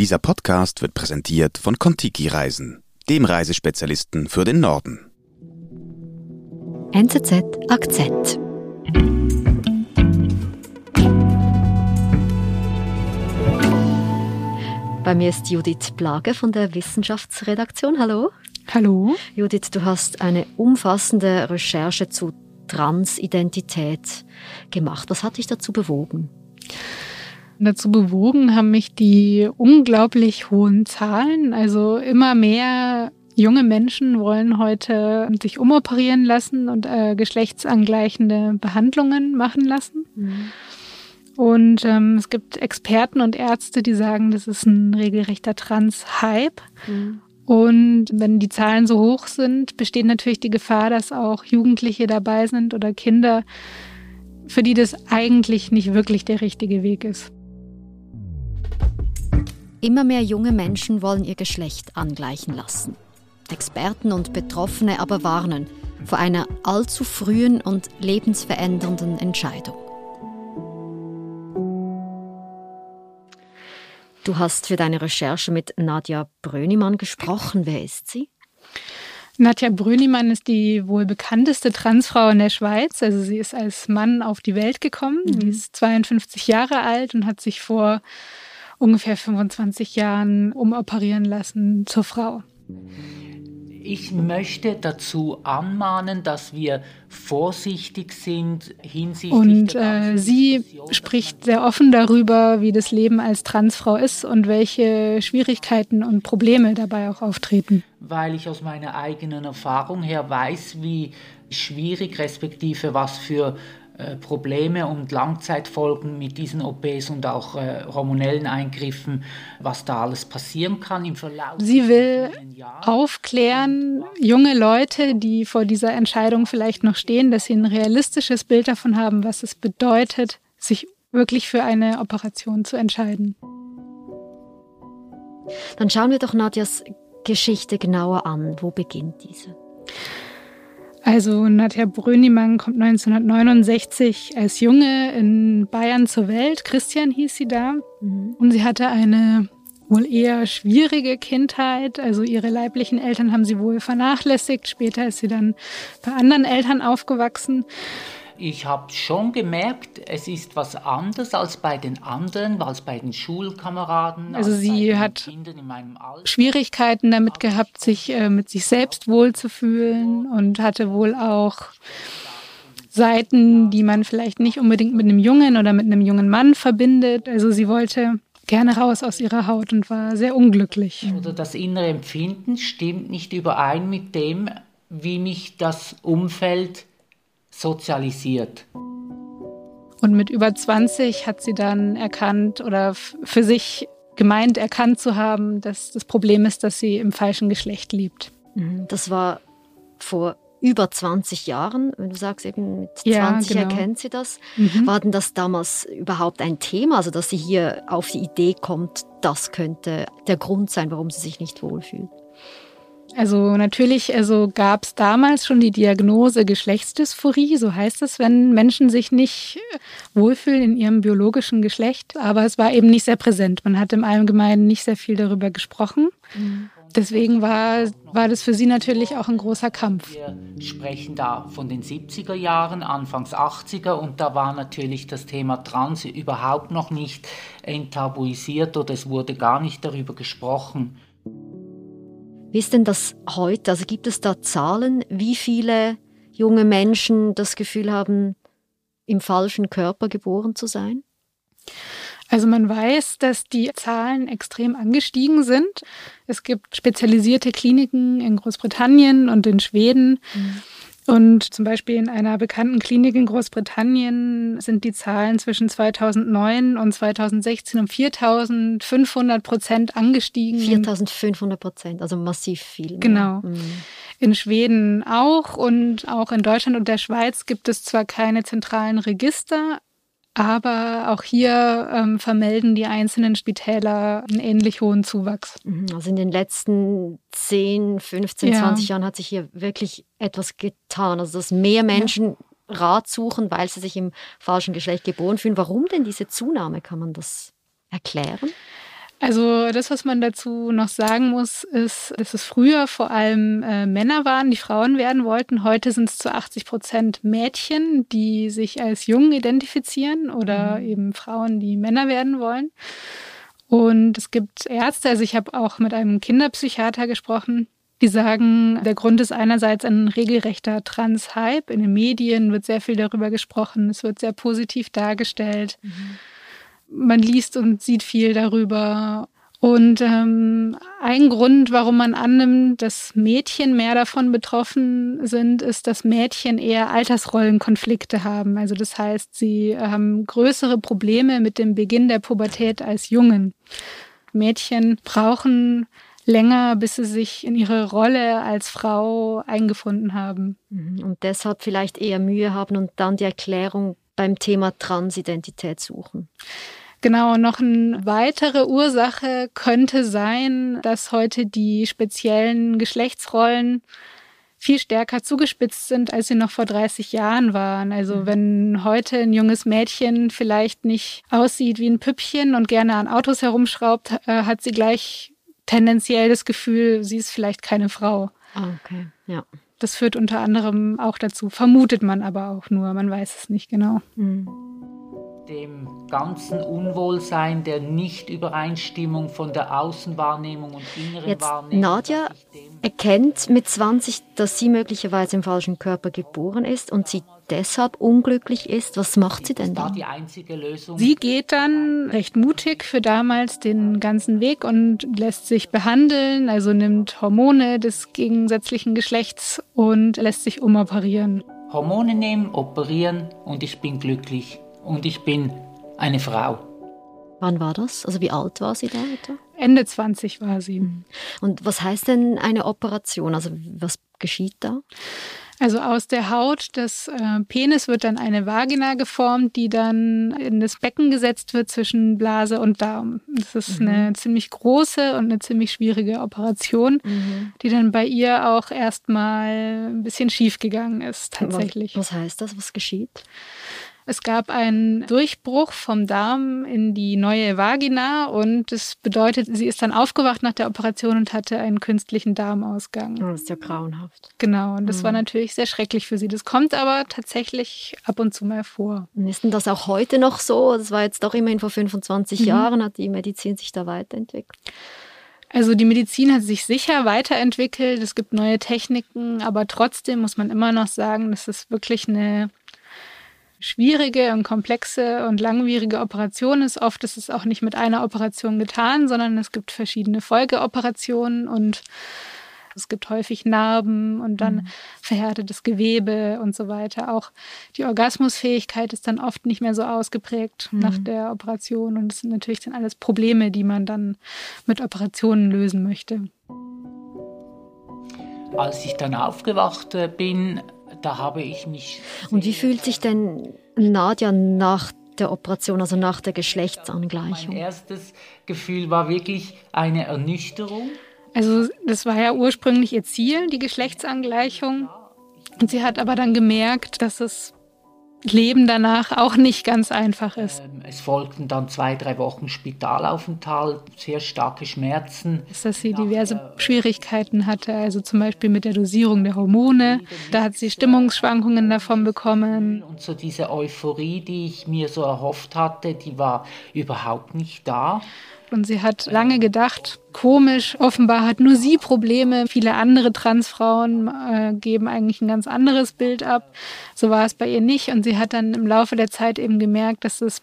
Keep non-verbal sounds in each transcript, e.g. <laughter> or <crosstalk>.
Dieser Podcast wird präsentiert von Kontiki Reisen, dem Reisespezialisten für den Norden. NZZ Akzent. Bei mir ist Judith Plage von der Wissenschaftsredaktion. Hallo. Hallo. Judith, du hast eine umfassende Recherche zu Transidentität gemacht. Was hat dich dazu bewogen? Dazu bewogen haben mich die unglaublich hohen Zahlen. Also immer mehr junge Menschen wollen heute sich umoperieren lassen und äh, geschlechtsangleichende Behandlungen machen lassen. Mhm. Und ähm, es gibt Experten und Ärzte, die sagen, das ist ein regelrechter Trans-Hype. Mhm. Und wenn die Zahlen so hoch sind, besteht natürlich die Gefahr, dass auch Jugendliche dabei sind oder Kinder, für die das eigentlich nicht wirklich der richtige Weg ist. Immer mehr junge Menschen wollen ihr Geschlecht angleichen lassen. Experten und Betroffene aber warnen vor einer allzu frühen und lebensverändernden Entscheidung. Du hast für deine Recherche mit Nadja Brönimann gesprochen. Wer ist sie? Nadja Brönimann ist die wohl bekannteste Transfrau in der Schweiz. Also sie ist als Mann auf die Welt gekommen. Mhm. Sie ist 52 Jahre alt und hat sich vor ungefähr 25 Jahren umoperieren lassen zur Frau. Ich möchte dazu anmahnen, dass wir vorsichtig sind hinsichtlich. Und äh, sie spricht sehr offen darüber, wie das Leben als Transfrau ist und welche Schwierigkeiten und Probleme dabei auch auftreten. Weil ich aus meiner eigenen Erfahrung her weiß, wie schwierig respektive was für äh, Probleme und Langzeitfolgen mit diesen OPs und auch äh, hormonellen Eingriffen, was da alles passieren kann im Verlauf. Sie will aufklären, junge Leute, die vor dieser Entscheidung vielleicht noch stehen, dass sie ein realistisches Bild davon haben, was es bedeutet, sich wirklich für eine Operation zu entscheiden. Dann schauen wir doch Nadjas Geschichte genauer an. Wo beginnt diese? Also Nadja Brönimann kommt 1969 als Junge in Bayern zur Welt. Christian hieß sie da. Mhm. Und sie hatte eine wohl eher schwierige Kindheit. Also ihre leiblichen Eltern haben sie wohl vernachlässigt. Später ist sie dann bei anderen Eltern aufgewachsen ich habe schon gemerkt, es ist was anderes als bei den anderen, als bei den Schulkameraden. Also sie hat Schwierigkeiten damit gehabt, sich äh, mit sich selbst wohlzufühlen und hatte wohl auch Seiten, die man vielleicht nicht unbedingt mit einem Jungen oder mit einem jungen Mann verbindet. Also sie wollte gerne raus aus ihrer Haut und war sehr unglücklich. Oder das innere Empfinden stimmt nicht überein mit dem, wie mich das Umfeld sozialisiert. Und mit über 20 hat sie dann erkannt oder für sich gemeint erkannt zu haben, dass das Problem ist, dass sie im falschen Geschlecht liebt. Mhm. Das war vor über 20 Jahren, wenn du sagst eben mit 20 ja, genau. erkennt sie das. Mhm. War denn das damals überhaupt ein Thema, also dass sie hier auf die Idee kommt, das könnte der Grund sein, warum sie sich nicht wohlfühlt? Also natürlich also gab es damals schon die Diagnose Geschlechtsdysphorie, so heißt es, wenn Menschen sich nicht wohlfühlen in ihrem biologischen Geschlecht, aber es war eben nicht sehr präsent. Man hat im Allgemeinen nicht sehr viel darüber gesprochen. Deswegen war, war das für sie natürlich auch ein großer Kampf. Wir sprechen da von den 70er Jahren, Anfangs 80er und da war natürlich das Thema Trans überhaupt noch nicht enttabuisiert oder es wurde gar nicht darüber gesprochen. Wie ist denn das heute? Also gibt es da Zahlen, wie viele junge Menschen das Gefühl haben, im falschen Körper geboren zu sein? Also man weiß, dass die Zahlen extrem angestiegen sind. Es gibt spezialisierte Kliniken in Großbritannien und in Schweden. Mhm und zum Beispiel in einer bekannten Klinik in Großbritannien sind die Zahlen zwischen 2009 und 2016 um 4500 Prozent angestiegen. 4500 Prozent, also massiv viel. Mehr. Genau. Mhm. In Schweden auch und auch in Deutschland und der Schweiz gibt es zwar keine zentralen Register, aber auch hier ähm, vermelden die einzelnen Spitäler einen ähnlich hohen Zuwachs. Mhm, also in den letzten 10, 15, ja. 20 Jahren hat sich hier wirklich etwas getan. Also dass mehr Menschen ja. Rat suchen, weil sie sich im falschen Geschlecht geboren fühlen. Warum denn diese Zunahme? Kann man das erklären? Also das, was man dazu noch sagen muss, ist, dass es früher vor allem äh, Männer waren, die Frauen werden wollten. Heute sind es zu 80 Prozent Mädchen, die sich als jung identifizieren oder mhm. eben Frauen, die Männer werden wollen. Und es gibt Ärzte, also ich habe auch mit einem Kinderpsychiater gesprochen, die sagen, der Grund ist einerseits ein regelrechter Trans-Hype. In den Medien wird sehr viel darüber gesprochen, es wird sehr positiv dargestellt. Mhm man liest und sieht viel darüber. Und ähm, ein Grund, warum man annimmt, dass Mädchen mehr davon betroffen sind, ist, dass Mädchen eher Altersrollenkonflikte haben. Also das heißt, sie haben größere Probleme mit dem Beginn der Pubertät als Jungen. Mädchen brauchen länger, bis sie sich in ihre Rolle als Frau eingefunden haben. Mhm. Und deshalb vielleicht eher Mühe haben und dann die Erklärung beim Thema Transidentität suchen. Genau, noch eine weitere Ursache könnte sein, dass heute die speziellen Geschlechtsrollen viel stärker zugespitzt sind, als sie noch vor 30 Jahren waren. Also mhm. wenn heute ein junges Mädchen vielleicht nicht aussieht wie ein Püppchen und gerne an Autos herumschraubt, äh, hat sie gleich tendenziell das Gefühl, sie ist vielleicht keine Frau. Ah, okay, ja. Das führt unter anderem auch dazu, vermutet man aber auch nur, man weiß es nicht genau. Mhm dem ganzen Unwohlsein, der Nichtübereinstimmung von der Außenwahrnehmung und inneren Jetzt, Wahrnehmung. Nadja erkennt mit 20, dass sie möglicherweise im falschen Körper geboren ist und sie deshalb unglücklich ist. Was macht sie denn dann? Sie geht dann recht mutig für damals den ganzen Weg und lässt sich behandeln, also nimmt Hormone des gegensätzlichen Geschlechts und lässt sich umoperieren. Hormone nehmen, operieren und ich bin glücklich und ich bin eine Frau. Wann war das? Also wie alt war sie da etwa? Ende 20 war sie. Und was heißt denn eine Operation? Also was geschieht da? Also aus der Haut des äh, Penis wird dann eine Vagina geformt, die dann in das Becken gesetzt wird zwischen Blase und Darm. Das ist mhm. eine ziemlich große und eine ziemlich schwierige Operation, mhm. die dann bei ihr auch erstmal ein bisschen schief gegangen ist tatsächlich. Was, was heißt das? Was geschieht? Es gab einen Durchbruch vom Darm in die neue Vagina und das bedeutet, sie ist dann aufgewacht nach der Operation und hatte einen künstlichen Darmausgang. Oh, das ist ja grauenhaft. Genau, und das mhm. war natürlich sehr schrecklich für sie. Das kommt aber tatsächlich ab und zu mal vor. Und ist denn das auch heute noch so? Das war jetzt doch immerhin vor 25 mhm. Jahren, hat die Medizin sich da weiterentwickelt? Also die Medizin hat sich sicher weiterentwickelt, es gibt neue Techniken, aber trotzdem muss man immer noch sagen, dass es wirklich eine schwierige und komplexe und langwierige Operation ist. Oft ist es auch nicht mit einer Operation getan, sondern es gibt verschiedene Folgeoperationen und es gibt häufig Narben und dann mhm. verhärtetes Gewebe und so weiter. Auch die Orgasmusfähigkeit ist dann oft nicht mehr so ausgeprägt mhm. nach der Operation. Und das sind natürlich dann alles Probleme, die man dann mit Operationen lösen möchte. Als ich dann aufgewacht äh, bin, da habe ich mich. Und wie fühlt sich denn Nadja nach der Operation, also nach der Geschlechtsangleichung? Mein erstes Gefühl war wirklich eine Ernüchterung. Also das war ja ursprünglich ihr Ziel, die Geschlechtsangleichung. Und sie hat aber dann gemerkt, dass es Leben danach auch nicht ganz einfach ist. Ähm, es folgten dann zwei, drei Wochen Spitalaufenthalt, sehr starke Schmerzen. Ist, dass sie diverse Schwierigkeiten hatte, also zum Beispiel mit der Dosierung der Hormone. Da hat sie Stimmungsschwankungen davon bekommen. Und so diese Euphorie, die ich mir so erhofft hatte, die war überhaupt nicht da. Und sie hat lange gedacht, komisch, offenbar hat nur sie Probleme. Viele andere Transfrauen äh, geben eigentlich ein ganz anderes Bild ab. So war es bei ihr nicht. Und sie hat dann im Laufe der Zeit eben gemerkt, dass es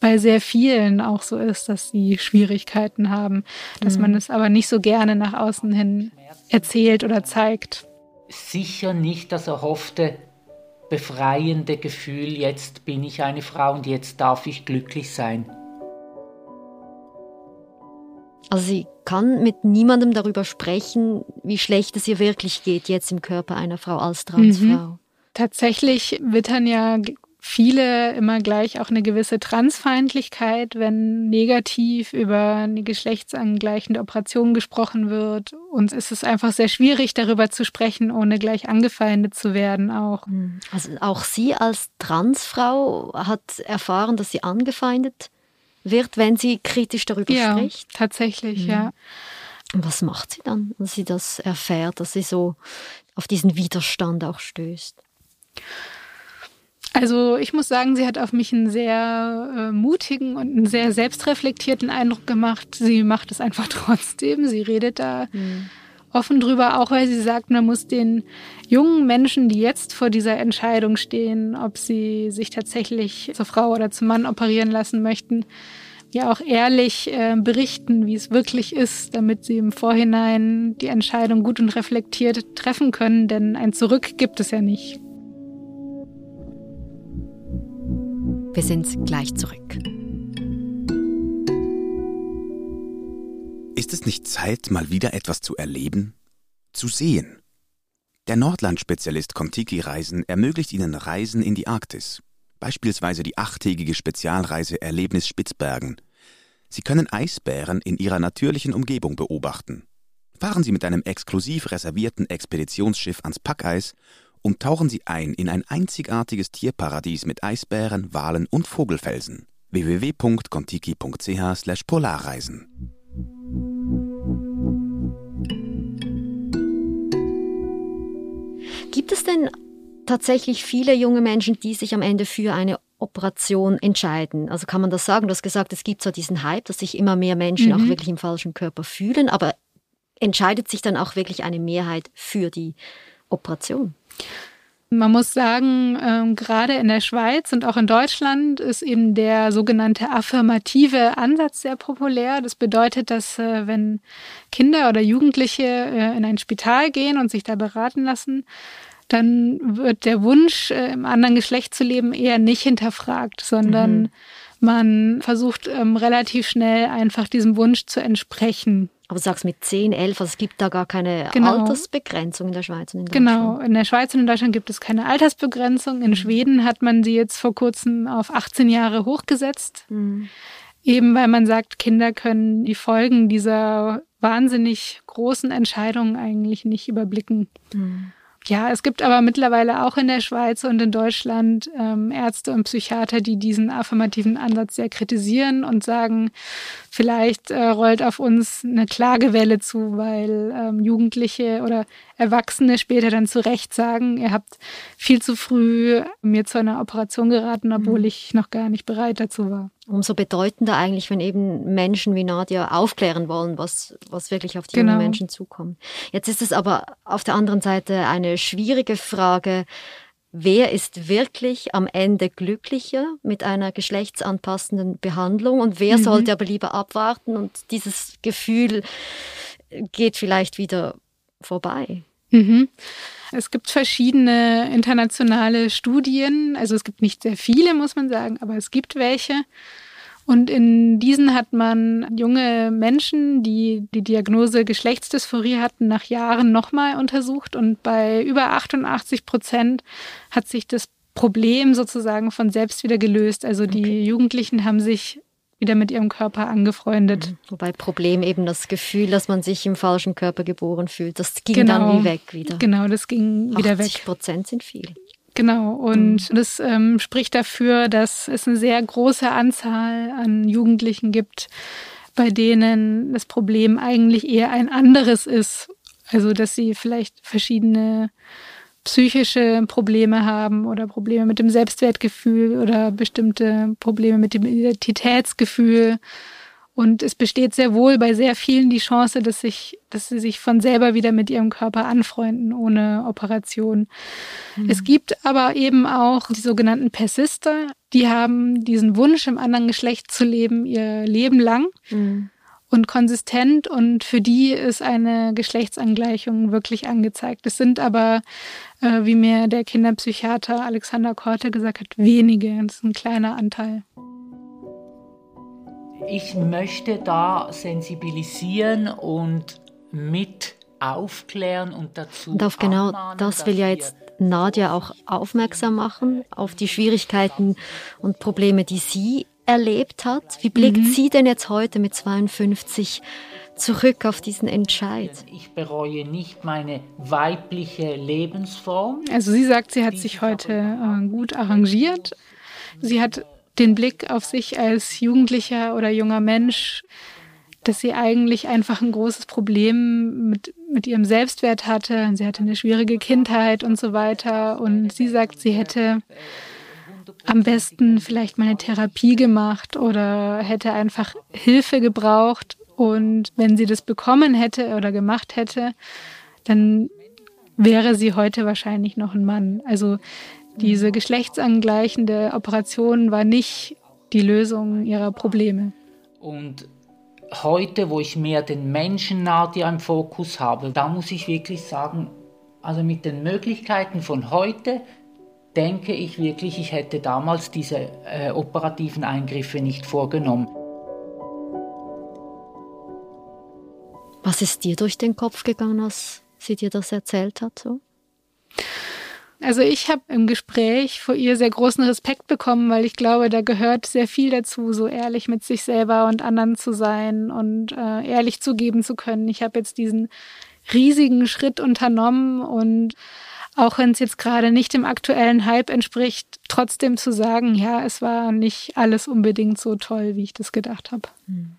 bei sehr vielen auch so ist, dass sie Schwierigkeiten haben, dass mhm. man es aber nicht so gerne nach außen hin erzählt oder zeigt. Sicher nicht das erhoffte befreiende Gefühl, jetzt bin ich eine Frau und jetzt darf ich glücklich sein. Also sie kann mit niemandem darüber sprechen, wie schlecht es ihr wirklich geht jetzt im Körper einer Frau als Transfrau. Mhm. Tatsächlich wittern ja viele immer gleich auch eine gewisse Transfeindlichkeit, wenn negativ über eine geschlechtsangleichende Operation gesprochen wird. Uns ist es einfach sehr schwierig, darüber zu sprechen, ohne gleich angefeindet zu werden auch. Mhm. Also auch sie als Transfrau hat erfahren, dass sie angefeindet wird, wenn sie kritisch darüber ja, spricht? Tatsächlich, mhm. ja. Und was macht sie dann, wenn sie das erfährt, dass sie so auf diesen Widerstand auch stößt? Also ich muss sagen, sie hat auf mich einen sehr äh, mutigen und einen sehr selbstreflektierten Eindruck gemacht. Sie macht es einfach <laughs> trotzdem. Sie redet da mhm. Offen drüber, auch weil sie sagt, man muss den jungen Menschen, die jetzt vor dieser Entscheidung stehen, ob sie sich tatsächlich zur Frau oder zum Mann operieren lassen möchten, ja auch ehrlich äh, berichten, wie es wirklich ist, damit sie im Vorhinein die Entscheidung gut und reflektiert treffen können, denn ein Zurück gibt es ja nicht. Wir sind gleich zurück. Ist es nicht Zeit, mal wieder etwas zu erleben? Zu sehen? Der Nordland-Spezialist Contiki Reisen ermöglicht Ihnen Reisen in die Arktis. Beispielsweise die achttägige Spezialreise Erlebnis Spitzbergen. Sie können Eisbären in ihrer natürlichen Umgebung beobachten. Fahren Sie mit einem exklusiv reservierten Expeditionsschiff ans Packeis und tauchen Sie ein in ein einzigartiges Tierparadies mit Eisbären, Walen und Vogelfelsen. www.contiki.ch/polarreisen Gibt es denn tatsächlich viele junge Menschen, die sich am Ende für eine Operation entscheiden? Also kann man das sagen? Du hast gesagt, es gibt so diesen Hype, dass sich immer mehr Menschen mhm. auch wirklich im falschen Körper fühlen, aber entscheidet sich dann auch wirklich eine Mehrheit für die Operation? Man muss sagen, äh, gerade in der Schweiz und auch in Deutschland ist eben der sogenannte affirmative Ansatz sehr populär. Das bedeutet, dass äh, wenn Kinder oder Jugendliche äh, in ein Spital gehen und sich da beraten lassen, dann wird der Wunsch, äh, im anderen Geschlecht zu leben, eher nicht hinterfragt, sondern mhm. man versucht ähm, relativ schnell einfach diesem Wunsch zu entsprechen. Aber du sagst mit 10, 11, also es gibt da gar keine genau. Altersbegrenzung in der Schweiz und in Deutschland. Genau, in der Schweiz und in Deutschland gibt es keine Altersbegrenzung. In mhm. Schweden hat man sie jetzt vor kurzem auf 18 Jahre hochgesetzt. Mhm. Eben weil man sagt, Kinder können die Folgen dieser wahnsinnig großen Entscheidungen eigentlich nicht überblicken. Mhm. Ja, es gibt aber mittlerweile auch in der Schweiz und in Deutschland ähm, Ärzte und Psychiater, die diesen affirmativen Ansatz sehr kritisieren und sagen, vielleicht äh, rollt auf uns eine Klagewelle zu, weil ähm, Jugendliche oder Erwachsene später dann zu Recht sagen, ihr habt viel zu früh mir zu einer Operation geraten, obwohl mhm. ich noch gar nicht bereit dazu war. Umso bedeutender eigentlich, wenn eben Menschen wie Nadia aufklären wollen, was, was wirklich auf die genau. jungen Menschen zukommt. Jetzt ist es aber auf der anderen Seite eine schwierige Frage, wer ist wirklich am Ende glücklicher mit einer geschlechtsanpassenden Behandlung und wer mhm. sollte aber lieber abwarten und dieses Gefühl geht vielleicht wieder vorbei. Mhm. Es gibt verschiedene internationale Studien, also es gibt nicht sehr viele, muss man sagen, aber es gibt welche. Und in diesen hat man junge Menschen, die die Diagnose Geschlechtsdysphorie hatten, nach Jahren nochmal untersucht. Und bei über 88 Prozent hat sich das Problem sozusagen von selbst wieder gelöst. Also die okay. Jugendlichen haben sich wieder mit ihrem Körper angefreundet. Mhm. Wobei Problem eben das Gefühl, dass man sich im falschen Körper geboren fühlt, das ging genau, dann wie weg wieder. Genau, das ging wieder weg. 80 Prozent sind viel. Genau, und mhm. das ähm, spricht dafür, dass es eine sehr große Anzahl an Jugendlichen gibt, bei denen das Problem eigentlich eher ein anderes ist. Also, dass sie vielleicht verschiedene psychische Probleme haben oder Probleme mit dem Selbstwertgefühl oder bestimmte Probleme mit dem Identitätsgefühl. Und es besteht sehr wohl bei sehr vielen die Chance, dass, sich, dass sie sich von selber wieder mit ihrem Körper anfreunden ohne Operation. Mhm. Es gibt aber eben auch die sogenannten Persister, die haben diesen Wunsch, im anderen Geschlecht zu leben, ihr Leben lang. Mhm und konsistent und für die ist eine Geschlechtsangleichung wirklich angezeigt. Es sind aber, äh, wie mir der Kinderpsychiater Alexander Korte gesagt hat, wenige. Das ist ein kleiner Anteil. Ich möchte da sensibilisieren und mit aufklären und dazu. Und auf genau das will ja jetzt Nadja auch aufmerksam machen, auf die Schwierigkeiten und Probleme, die sie erlebt hat. Wie blickt mhm. sie denn jetzt heute mit 52 zurück auf diesen Entscheid? Ich bereue nicht meine weibliche Lebensform. Also sie sagt, sie hat sich heute äh, gut arrangiert. Sie hat den Blick auf sich als Jugendlicher oder junger Mensch, dass sie eigentlich einfach ein großes Problem mit, mit ihrem Selbstwert hatte. Sie hatte eine schwierige Kindheit und so weiter. Und sie sagt, sie hätte am besten vielleicht mal eine Therapie gemacht oder hätte einfach Hilfe gebraucht. Und wenn sie das bekommen hätte oder gemacht hätte, dann wäre sie heute wahrscheinlich noch ein Mann. Also diese geschlechtsangleichende Operation war nicht die Lösung ihrer Probleme. Und heute, wo ich mehr den Menschen Nadia im Fokus habe, da muss ich wirklich sagen, also mit den Möglichkeiten von heute denke ich wirklich, ich hätte damals diese äh, operativen Eingriffe nicht vorgenommen. Was ist dir durch den Kopf gegangen, als sie dir das erzählt hat? So? Also ich habe im Gespräch vor ihr sehr großen Respekt bekommen, weil ich glaube, da gehört sehr viel dazu, so ehrlich mit sich selber und anderen zu sein und äh, ehrlich zugeben zu können. Ich habe jetzt diesen riesigen Schritt unternommen und auch wenn es jetzt gerade nicht dem aktuellen Hype entspricht, trotzdem zu sagen, ja, es war nicht alles unbedingt so toll, wie ich das gedacht habe. Hm.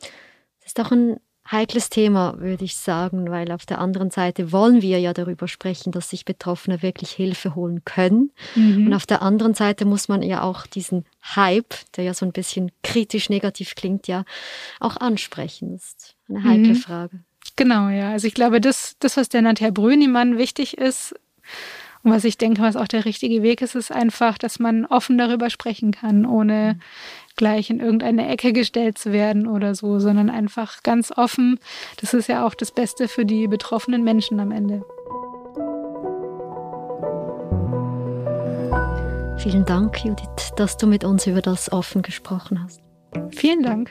Das ist doch ein heikles Thema, würde ich sagen, weil auf der anderen Seite wollen wir ja darüber sprechen, dass sich Betroffene wirklich Hilfe holen können. Mhm. Und auf der anderen Seite muss man ja auch diesen Hype, der ja so ein bisschen kritisch negativ klingt, ja auch ansprechen. Das ist eine heikle mhm. Frage. Genau, ja. Also ich glaube, das, das was der Nadja Brünimann wichtig ist und was ich denke, was auch der richtige Weg ist, ist einfach, dass man offen darüber sprechen kann, ohne gleich in irgendeine Ecke gestellt zu werden oder so, sondern einfach ganz offen. Das ist ja auch das Beste für die betroffenen Menschen am Ende. Vielen Dank, Judith, dass du mit uns über das offen gesprochen hast. Vielen Dank.